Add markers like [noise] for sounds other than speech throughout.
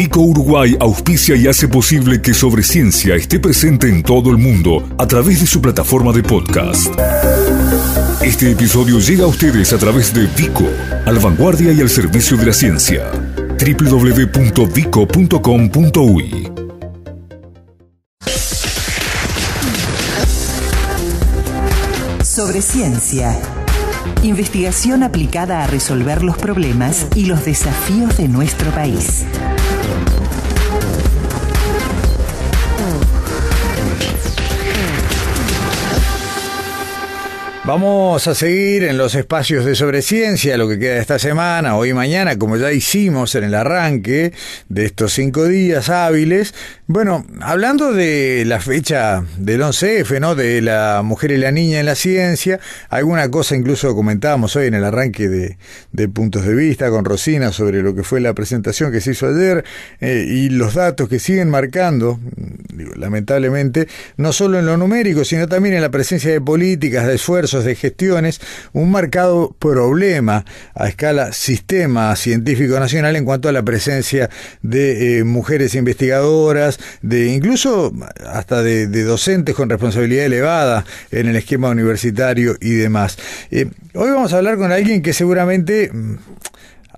Vico Uruguay auspicia y hace posible que Sobre Ciencia esté presente en todo el mundo a través de su plataforma de podcast. Este episodio llega a ustedes a través de Vico, al vanguardia y al servicio de la ciencia. www.vico.com.uy Sobre Ciencia. Investigación aplicada a resolver los problemas y los desafíos de nuestro país. Vamos a seguir en los espacios de sobreciencia, lo que queda esta semana, hoy y mañana, como ya hicimos en el arranque de estos cinco días hábiles. Bueno, hablando de la fecha del 11F, ¿no? De la mujer y la niña en la ciencia, alguna cosa incluso comentábamos hoy en el arranque de, de puntos de vista con Rosina sobre lo que fue la presentación que se hizo ayer eh, y los datos que siguen marcando, digo, lamentablemente, no solo en lo numérico, sino también en la presencia de políticas, de esfuerzos, de gestiones, un marcado problema a escala sistema científico nacional en cuanto a la presencia de eh, mujeres investigadoras, de incluso hasta de, docentes con responsabilidad elevada en el esquema universitario y demás. Eh, hoy vamos a hablar con alguien que seguramente, mm,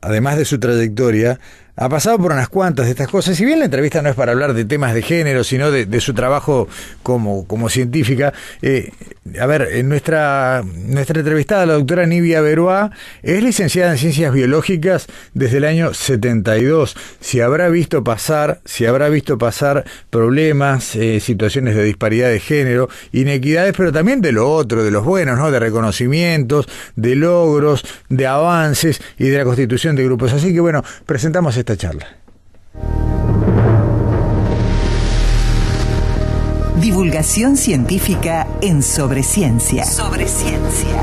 además de su trayectoria, ha pasado por unas cuantas de estas cosas. Si bien la entrevista no es para hablar de temas de género, sino de, su trabajo como, como científica, eh, a ver, en nuestra, nuestra entrevistada, la doctora Nivia Beruá, es licenciada en Ciencias Biológicas desde el año 72. Si habrá visto pasar, si habrá visto pasar problemas, eh, situaciones de disparidad de género, inequidades, pero también de lo otro, de los buenos, ¿no? De reconocimientos, de logros, de avances y de la constitución de grupos. Así que bueno, presentamos esta charla. Divulgación científica en Sobreciencia. Sobreciencia.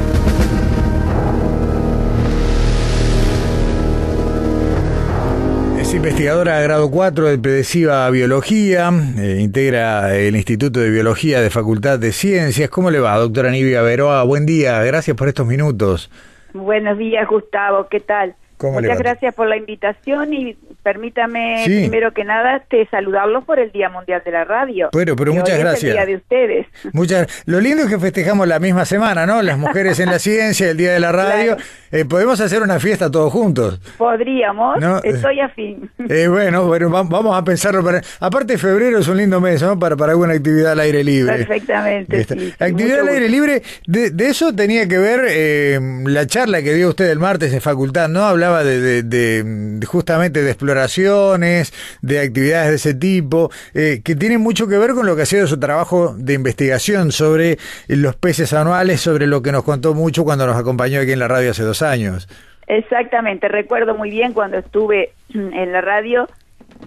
Es investigadora de grado 4 de Pedesiva Biología, eh, integra el Instituto de Biología de Facultad de Ciencias. ¿Cómo le va, doctora Nivia Veroa? Buen día, gracias por estos minutos. Buenos días, Gustavo, ¿qué tal? Muchas gracias por la invitación y permítame primero que nada te saludarlos por el Día Mundial de la Radio. Bueno, pero muchas gracias. el día de ustedes. Muchas. Lo lindo es que festejamos la misma semana, ¿no? Las mujeres en la [laughs] ciencia, el Día de la Radio. Eh, podemos hacer una fiesta todos juntos. Podríamos. Estoy afín. Eh, bueno, bueno, vamos a pensarlo. Para... Aparte, febrero es un lindo mes, ¿no? Para, para alguna actividad al aire libre. Perfectamente. Sí, actividad al aire libre. De, eso tenía que ver eh, la charla que dio usted el martes en facultad, ¿no? Hablaba de, justamente de exploraciones, de actividades de ese tipo, eh, que tienen mucho que ver con lo que ha sido su trabajo de investigación sobre los peces anuales, sobre lo que nos contó mucho cuando nos acompañó aquí en la radio hace dos años. Exactamente, recuerdo muy bien cuando estuve [clears throat] en la radio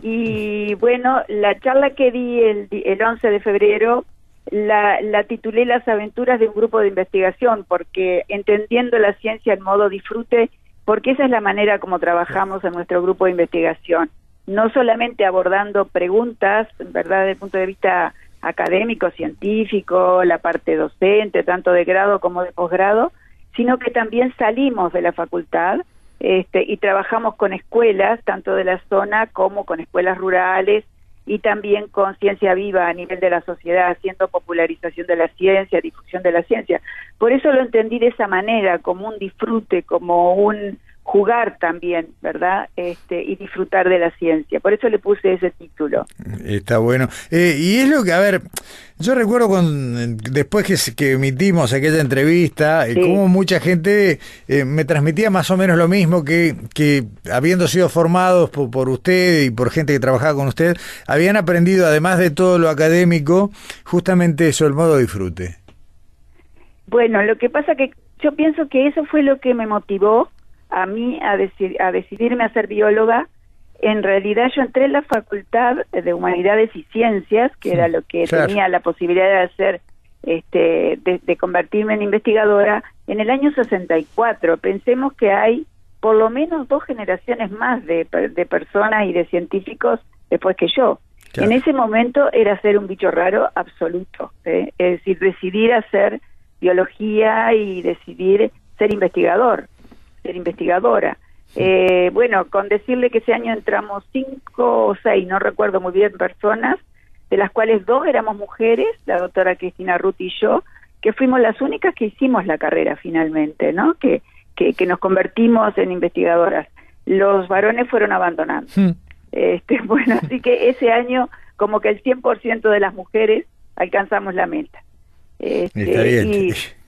y bueno, la charla que di el, el 11 de febrero la, la, titulé Las aventuras de un grupo de investigación, porque entendiendo la ciencia en modo disfrute porque esa es la manera como trabajamos en nuestro grupo de investigación, no solamente abordando preguntas, ¿verdad?, desde el punto de vista académico, científico, la parte docente, tanto de grado como de posgrado, sino que también salimos de la facultad este, y trabajamos con escuelas, tanto de la zona como con escuelas rurales, y también con ciencia viva a nivel de la sociedad, haciendo popularización de la ciencia, difusión de la ciencia. Por eso lo entendí de esa manera, como un disfrute, como un jugar también, ¿verdad? Este, y disfrutar de la ciencia. Por eso le puse ese título. Está bueno. Eh, y es lo que, a ver, yo recuerdo con, después que, que emitimos aquella entrevista, eh, como mucha gente eh, me transmitía más o menos lo mismo, que, que habiendo sido formados por, por, usted y por gente que trabajaba con usted, habían aprendido, además de todo lo académico, justamente eso, el modo disfrute. Bueno, lo que pasa que yo pienso que eso fue lo que me motivó a mí a, a decidirme a ser bióloga, en realidad yo entré en la Facultad de Humanidades y Ciencias, que era lo que tenía la posibilidad de hacer, este, de, convertirme en investigadora, en el año 64. Pensemos que hay por lo menos dos generaciones más de, de personas y de científicos después que yo. En ese momento era ser un bicho raro absoluto, ¿eh? es decir, decidir hacer biología y decidir ser investigador ser investigadora. Eh, bueno, con decirle que ese año entramos cinco o seis, no recuerdo muy bien, personas, de las cuales dos éramos mujeres, la doctora Cristina Ruth y yo, que fuimos las únicas que hicimos la carrera finalmente, ¿no? Que, que, que nos convertimos en investigadoras. Los varones fueron abandonando. Hmm. Este, [laughs] bueno, así que ese año como que el 100% de las mujeres alcanzamos la meta. Este, y, [laughs]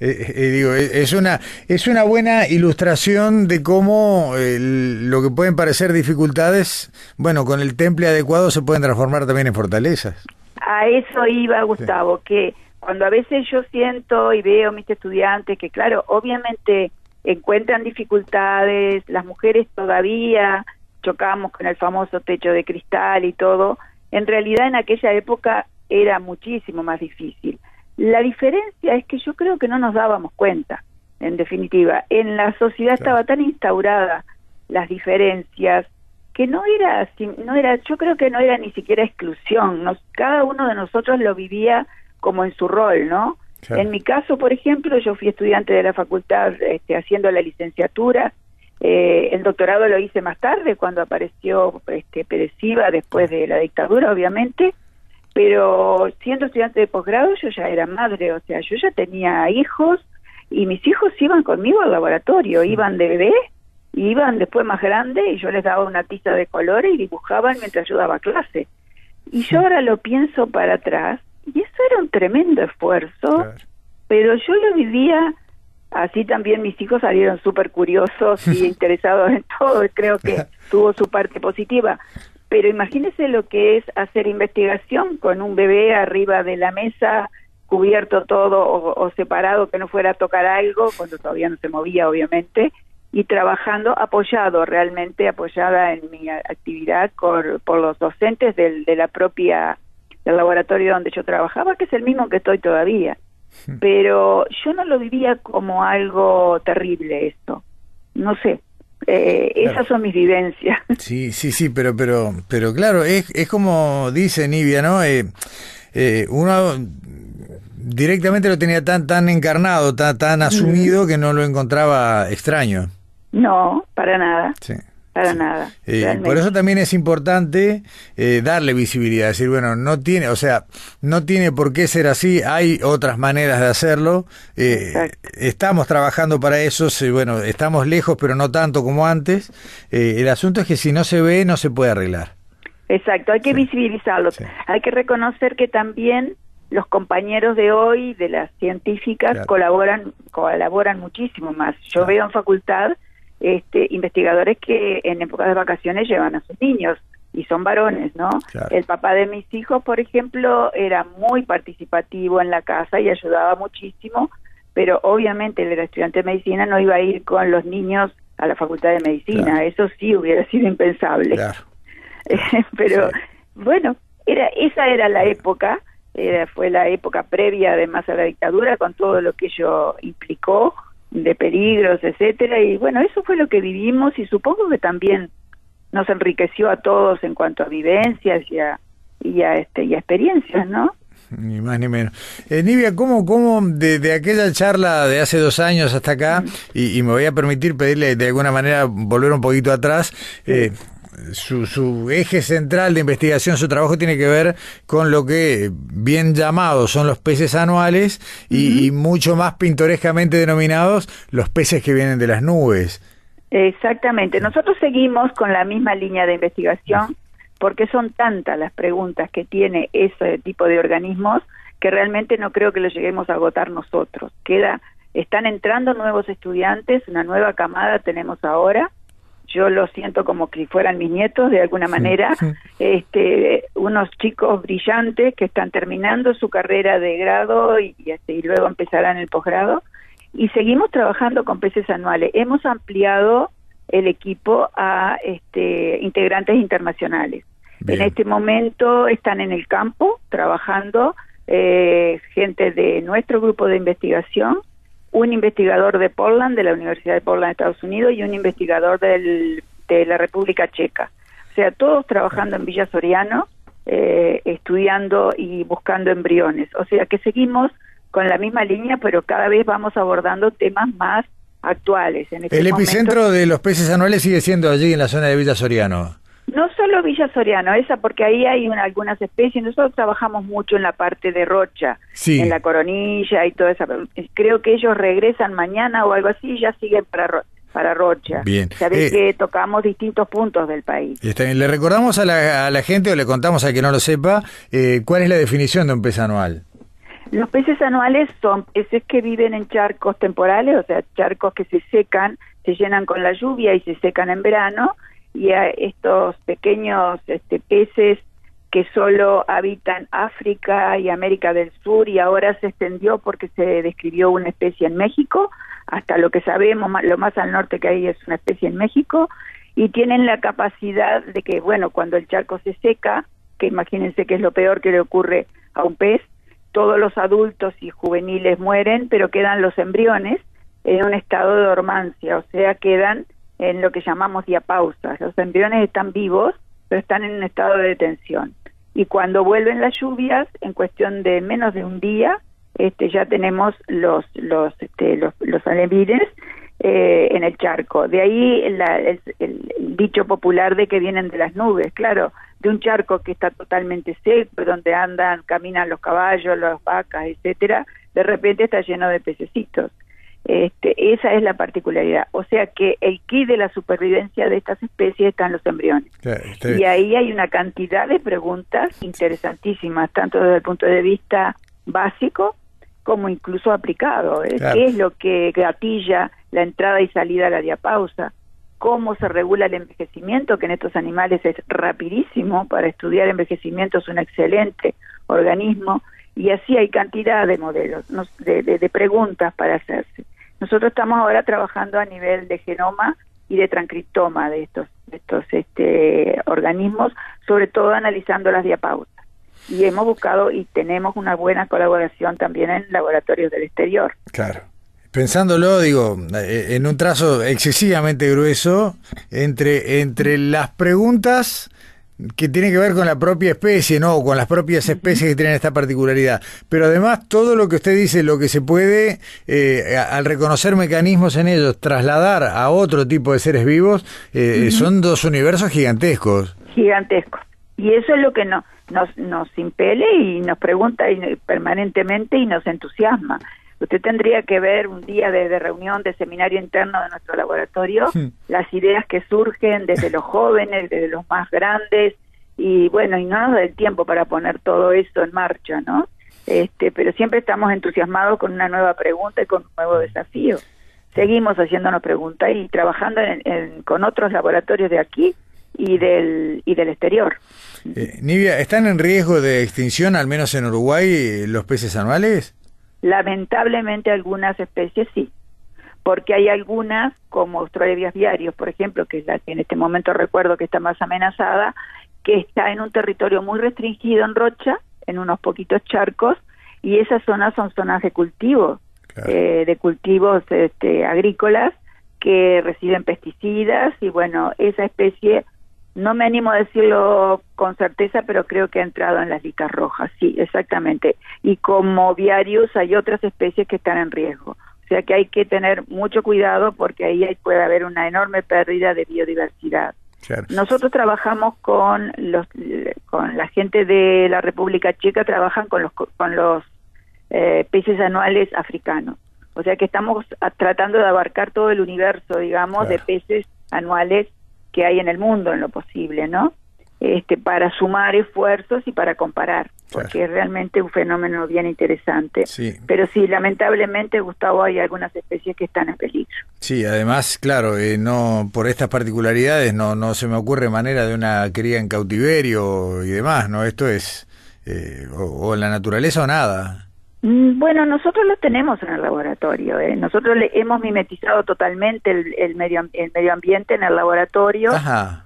eh, eh, eh, digo, es una es una buena ilustración de cómo lo que pueden parecer dificultades, bueno, con el temple adecuado se pueden transformar también en fortalezas. A eso iba Gustavo, que cuando a veces yo siento y veo a mis estudiantes que, claro, obviamente encuentran dificultades, las mujeres todavía chocamos con el famoso techo de cristal y todo, en realidad en aquella época era muchísimo más difícil. La diferencia es que yo creo que no nos dábamos cuenta, en definitiva. En la sociedad estaba tan instaurada las diferencias que no era, no era, yo creo que no era ni siquiera exclusión. Nos, cada uno de nosotros lo vivía como en su rol, ¿no? En mi caso, por ejemplo, yo fui estudiante de la facultad este, haciendo la licenciatura. Eh, el doctorado lo hice más tarde, cuando apareció este, Pereciva, después de la dictadura, obviamente pero siendo estudiante de posgrado yo ya era madre, o sea, yo ya tenía hijos y mis hijos iban conmigo al laboratorio, iban de bebé, iban después más grande y yo les daba una tiza de colores y dibujaban mientras yo daba clase. Y yo ahora lo pienso para atrás y eso era un tremendo esfuerzo, pero yo lo vivía así también mis hijos salieron súper curiosos y interesados en todo, creo que [laughs] tuvo su parte positiva, pero imagínese lo que es hacer investigación con un bebé arriba de la mesa, cubierto todo o, separado, que no fuera a tocar algo, cuando todavía no se movía, obviamente, y trabajando apoyado, realmente apoyada en mi actividad por, por los docentes del, de la propia, del laboratorio donde yo trabajaba, que es el mismo que estoy todavía. Pero yo no lo vivía como algo terrible esto. No sé, eh, esas son mis vivencias. [laughs] Sí, sí, sí, pero, pero, pero claro, es, es como dice Nivia, ¿no? Eh, eh, uno directamente lo tenía tan, tan encarnado, tan, tan asumido que no lo encontraba extraño. No, para nada. Sí para nada. Eh, por eso también es importante eh, darle visibilidad, decir, bueno, no tiene, o sea, no tiene por qué ser así, hay otras maneras de hacerlo, eh, estamos trabajando para eso, bueno, estamos lejos, pero no tanto como antes, el asunto es que si no se ve, no se puede arreglar. Exacto, hay que visibilizarlo, hay que reconocer que también los compañeros de hoy, de las científicas, colaboran, colaboran muchísimo más. Yo veo en facultad este, investigadores que en épocas de vacaciones llevan a sus niños y son varones, ¿no? El papá de mis hijos, por ejemplo, era muy participativo en la casa y ayudaba muchísimo, pero obviamente él era estudiante de medicina, no iba a ir con los niños a la facultad de medicina, eso sí hubiera sido impensable. [laughs] pero bueno, era esa era la época, era, fue la época previa además a la dictadura con todo lo que ello implicó de peligros, etcétera, y bueno, eso fue lo que vivimos y supongo que también nos enriqueció a todos en cuanto a vivencias y a, y a, este, y experiencias, ¿no? Ni más ni menos. Eh, Nivia, ¿cómo, cómo de, aquella charla de hace dos años hasta acá, y, y, me voy a permitir pedirle de alguna manera volver un poquito atrás, eh, su, su, eje central de investigación, su trabajo tiene que ver con lo que bien llamados son los peces anuales y, mucho más pintorescamente denominados los peces que vienen de las nubes. Exactamente. Nosotros seguimos con la misma línea de investigación porque son tantas las preguntas que tiene ese tipo de organismos que realmente no creo que lo lleguemos a agotar nosotros. Queda, están entrando nuevos estudiantes, una nueva camada tenemos ahora yo lo siento como que fueran mis nietos de alguna manera, este unos chicos brillantes que están terminando su carrera de grado y, este, y luego empezarán el posgrado y seguimos trabajando con peces anuales. Hemos ampliado el equipo a este integrantes internacionales. En este momento están en el campo trabajando eh, gente de nuestro grupo de investigación un investigador de Portland, de la Universidad de Portland, Estados Unidos, y un investigador del, de la República Checa. O sea, todos trabajando en Villa Soriano, eh, estudiando y buscando embriones. O sea, que seguimos con la misma línea, pero cada vez vamos abordando temas más actuales. En el epicentro de los peces anuales sigue siendo allí en la zona de Villa Soriano. No solo Villa Soriano, esa porque ahí hay algunas especies. Nosotros trabajamos mucho en la parte de Rocha, en la Coronilla y toda esa. Creo que ellos regresan mañana o algo así y ya siguen para para Rocha. Bien. Sabés eh, que tocamos distintos puntos del país. Está bien. Le recordamos a la, a la gente o le contamos a quien no lo sepa eh, cuál es la definición de un pez anual. Los peces anuales son peces que viven en charcos temporales, o sea, charcos que se secan, se llenan con la lluvia y se secan en verano, y a estos pequeños este, peces que solo habitan África y América del Sur y ahora se extendió porque se describió una especie en México, hasta lo que sabemos, lo más al norte que hay es una especie en México, y tienen la capacidad de que, bueno, cuando el charco se seca, que imagínense que es lo peor que le ocurre a un pez, todos los adultos y juveniles mueren, pero quedan los embriones en un estado de dormancia, o sea, quedan en lo que llamamos diapausas. Los embriones están vivos, pero están en un estado de detención. Y cuando vuelven las lluvias, en cuestión de menos de un día, este, ya tenemos los los este, los, los alevines eh, en el charco. De ahí el, el, dicho popular de que vienen de las nubes, claro, de un charco que está totalmente seco, donde andan, caminan los caballos, las vacas, etcétera, de repente está lleno de pececitos. Este, esa es la particularidad. O sea que el kit de la supervivencia de estas especies están los embriones. y ahí hay una cantidad de preguntas interesantísimas, tanto desde el punto de vista básico como incluso aplicado. ¿eh? ¿Qué es lo que gatilla la entrada y salida a la diapausa? ¿Cómo se regula el envejecimiento? Que en estos animales es rapidísimo. Para estudiar envejecimiento es un excelente organismo. Y así hay cantidad de modelos, de, de, preguntas para hacerse. Nosotros estamos ahora trabajando a nivel de genoma y de transcriptoma de estos, de estos este, organismos, sobre todo analizando las diapausas y hemos buscado y tenemos una buena colaboración también en laboratorios del exterior. Claro. Pensándolo, digo, eh, en un trazo excesivamente grueso entre, entre las preguntas que tienen que ver con la propia especie, ¿no? O con las propias especies que tienen esta particularidad. Pero además, todo lo que usted dice, lo que se puede, eh, al reconocer mecanismos en ellos, trasladar a otro tipo de seres vivos, eh, son dos universos gigantescos. Gigantescos. Y eso es lo que no, nos, nos impele y nos pregunta y, permanentemente y nos entusiasma. Usted tendría que ver un día de, reunión, de seminario interno de nuestro laboratorio, las ideas que surgen desde los jóvenes, desde los más grandes, y bueno, y no nos da el tiempo para poner todo eso en marcha, ¿no? Este, pero siempre estamos entusiasmados con una nueva pregunta y con un nuevo desafío. Seguimos haciéndonos preguntas y trabajando con otros laboratorios de aquí y del, y del exterior. Eh, Nivia, ¿están en riesgo de extinción, al menos en Uruguay, los peces anuales? Lamentablemente algunas especies sí, porque hay algunas, como Australia viarios, por ejemplo, que es la que en este momento recuerdo que está más amenazada, que está en un territorio muy restringido en Rocha, en unos poquitos charcos, y esas zonas son zonas de cultivo, eh, de cultivos este, agrícolas que reciben pesticidas, y bueno, esa especie no me animo a decirlo con certeza, pero creo que ha entrado en las listas rojas, sí, exactamente. Y como viarios hay otras especies que están en riesgo. O sea que hay que tener mucho cuidado porque ahí puede haber una enorme pérdida de biodiversidad. Nosotros trabajamos con los con la gente de la República Checa trabajan con los con los eh, peces anuales africanos. O sea que estamos tratando de abarcar todo el universo, digamos, de peces anuales que hay en el mundo en lo posible, ¿no? Este, para sumar esfuerzos y para comparar, porque es realmente un fenómeno bien interesante. Sí. Pero sí, lamentablemente, Gustavo, hay algunas especies que están en peligro. Sí, además, claro, eh, no por estas particularidades no, no se me ocurre manera de una cría en cautiverio y demás, ¿no? Esto es eh, o, en la naturaleza o nada. Mm, bueno, nosotros lo tenemos en el laboratorio. ¿eh? Nosotros le hemos mimetizado totalmente el, el, medio, el medio ambiente en el laboratorio. Ajá.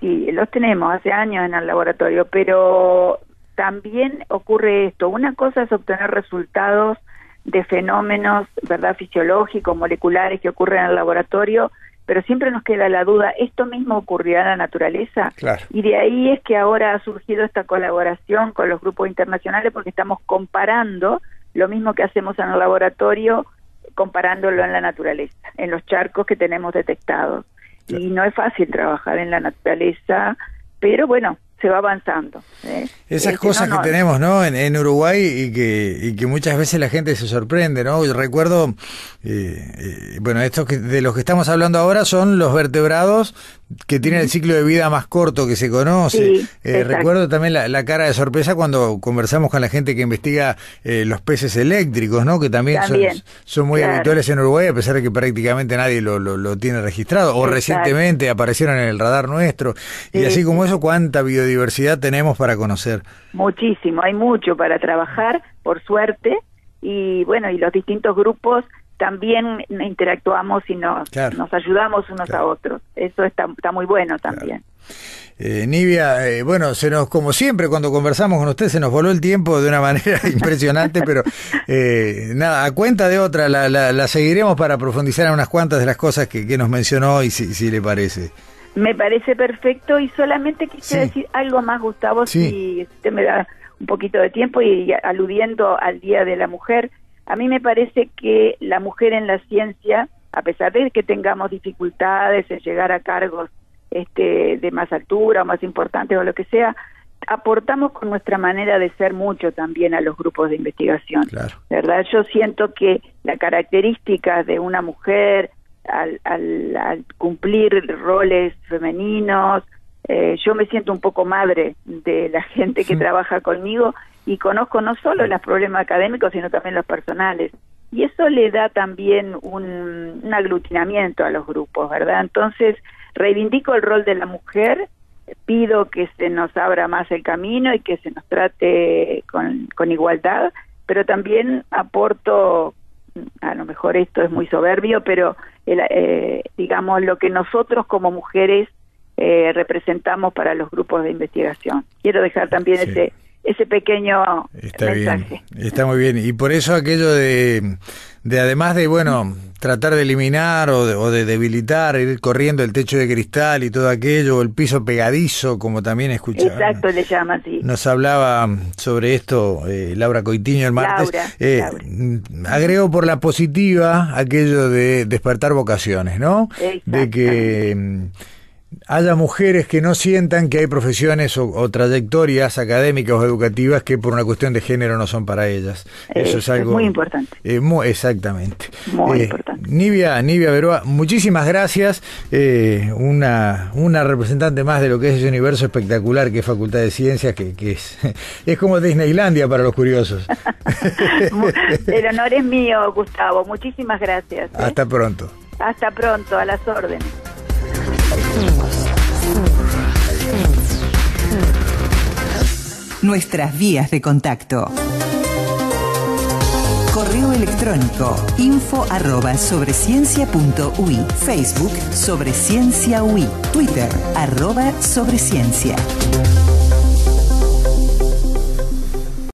Sí, los tenemos hace años en el laboratorio, pero también ocurre esto. Una cosa es obtener resultados de fenómenos, ¿verdad?, fisiológicos, moleculares que ocurren en el laboratorio, pero siempre nos queda la duda, ¿esto mismo ocurrirá en la naturaleza? Claro. Y de ahí es que ahora ha surgido esta colaboración con los grupos internacionales porque estamos comparando lo mismo que hacemos en el laboratorio comparándolo en la naturaleza, en los charcos que tenemos detectados. Y no es fácil trabajar en la naturaleza, pero bueno, se va avanzando. ¿eh? Esas este, cosas que tenemos ¿no? En, Uruguay y que, y que muchas veces la gente se sorprende. ¿no? Yo recuerdo, eh, eh, bueno, estos que, de los que estamos hablando ahora son los vertebrados que tienen el ciclo de vida más corto que se conoce. recuerdo también la, cara de sorpresa cuando conversamos con la gente que investiga los peces eléctricos, ¿no? que también, son, muy habituales en Uruguay, a pesar de que prácticamente nadie lo, lo, tiene registrado. O recientemente aparecieron en el radar nuestro. y así como eso, cuánta biodiversidad diversidad tenemos para conocer? Muchísimo, hay mucho para trabajar, por suerte, y bueno, y los distintos grupos también interactuamos y nos, nos ayudamos unos a otros. Eso está, está muy bueno también. Eh, Nivia, eh, bueno, se nos, como siempre, cuando conversamos con usted, se nos voló el tiempo de una [laughs] manera [laughs] impresionante, pero eh, nada, a cuenta de otra, la, la, seguiremos para profundizar en unas cuantas de las cosas que, que nos mencionó y si, si le parece. Me parece perfecto y solamente quisiera decir algo más, Gustavo, si usted me da un poquito de tiempo y aludiendo al Día de la Mujer, a mí me parece que la mujer en la ciencia, a pesar de que tengamos dificultades en llegar a cargos este, de más altura o más importantes o lo que sea, aportamos con nuestra manera de ser mucho también a los grupos de investigación. ¿Verdad? Yo siento que la característica de una mujer, al, al, cumplir roles femeninos. Eh, yo me siento un poco madre de la [laughs] gente que trabaja conmigo y conozco no solo los problemas académicos, sino también los personales. Y eso le da también un, un aglutinamiento a los grupos, ¿verdad? Entonces, reivindico el rol de la mujer, pido que se nos abra más el camino y que se nos trate con, con igualdad, pero también aporto a lo mejor esto es muy soberbio, pero eh, digamos lo que nosotros como mujeres eh, representamos para los grupos de investigación. Quiero dejar también ese ese pequeño está Bien, está muy bien. Y por eso aquello de, de además de, bueno, tratar de eliminar o de, debilitar, ir corriendo el techo de cristal y todo aquello, el piso pegadizo, como también escuchaba. Exacto, le llama así. Nos hablaba sobre esto eh, Laura Coitiño el martes. Eh, mm, agrego por la positiva aquello de despertar vocaciones, ¿no? De que haya mujeres que no sientan que hay profesiones o, trayectorias académicas o educativas que por una cuestión de género no son para ellas. Eso es algo muy importante. Eh, muy, exactamente. Muy eh, importante. Nivia, Nivia Veroa, muchísimas gracias. Eh, una, una representante más de lo que es ese universo espectacular que es Facultad de Ciencias, que, que es, [laughs] es como Disneylandia para los curiosos. [laughs] El honor es mío, Gustavo. Muchísimas gracias. Hasta pronto. Hasta pronto, a las órdenes. Nuestras vías de contacto. Correo electrónico info arroba sobreciencia.ui Facebook sobre ciencia UI Twitter arroba sobreciencia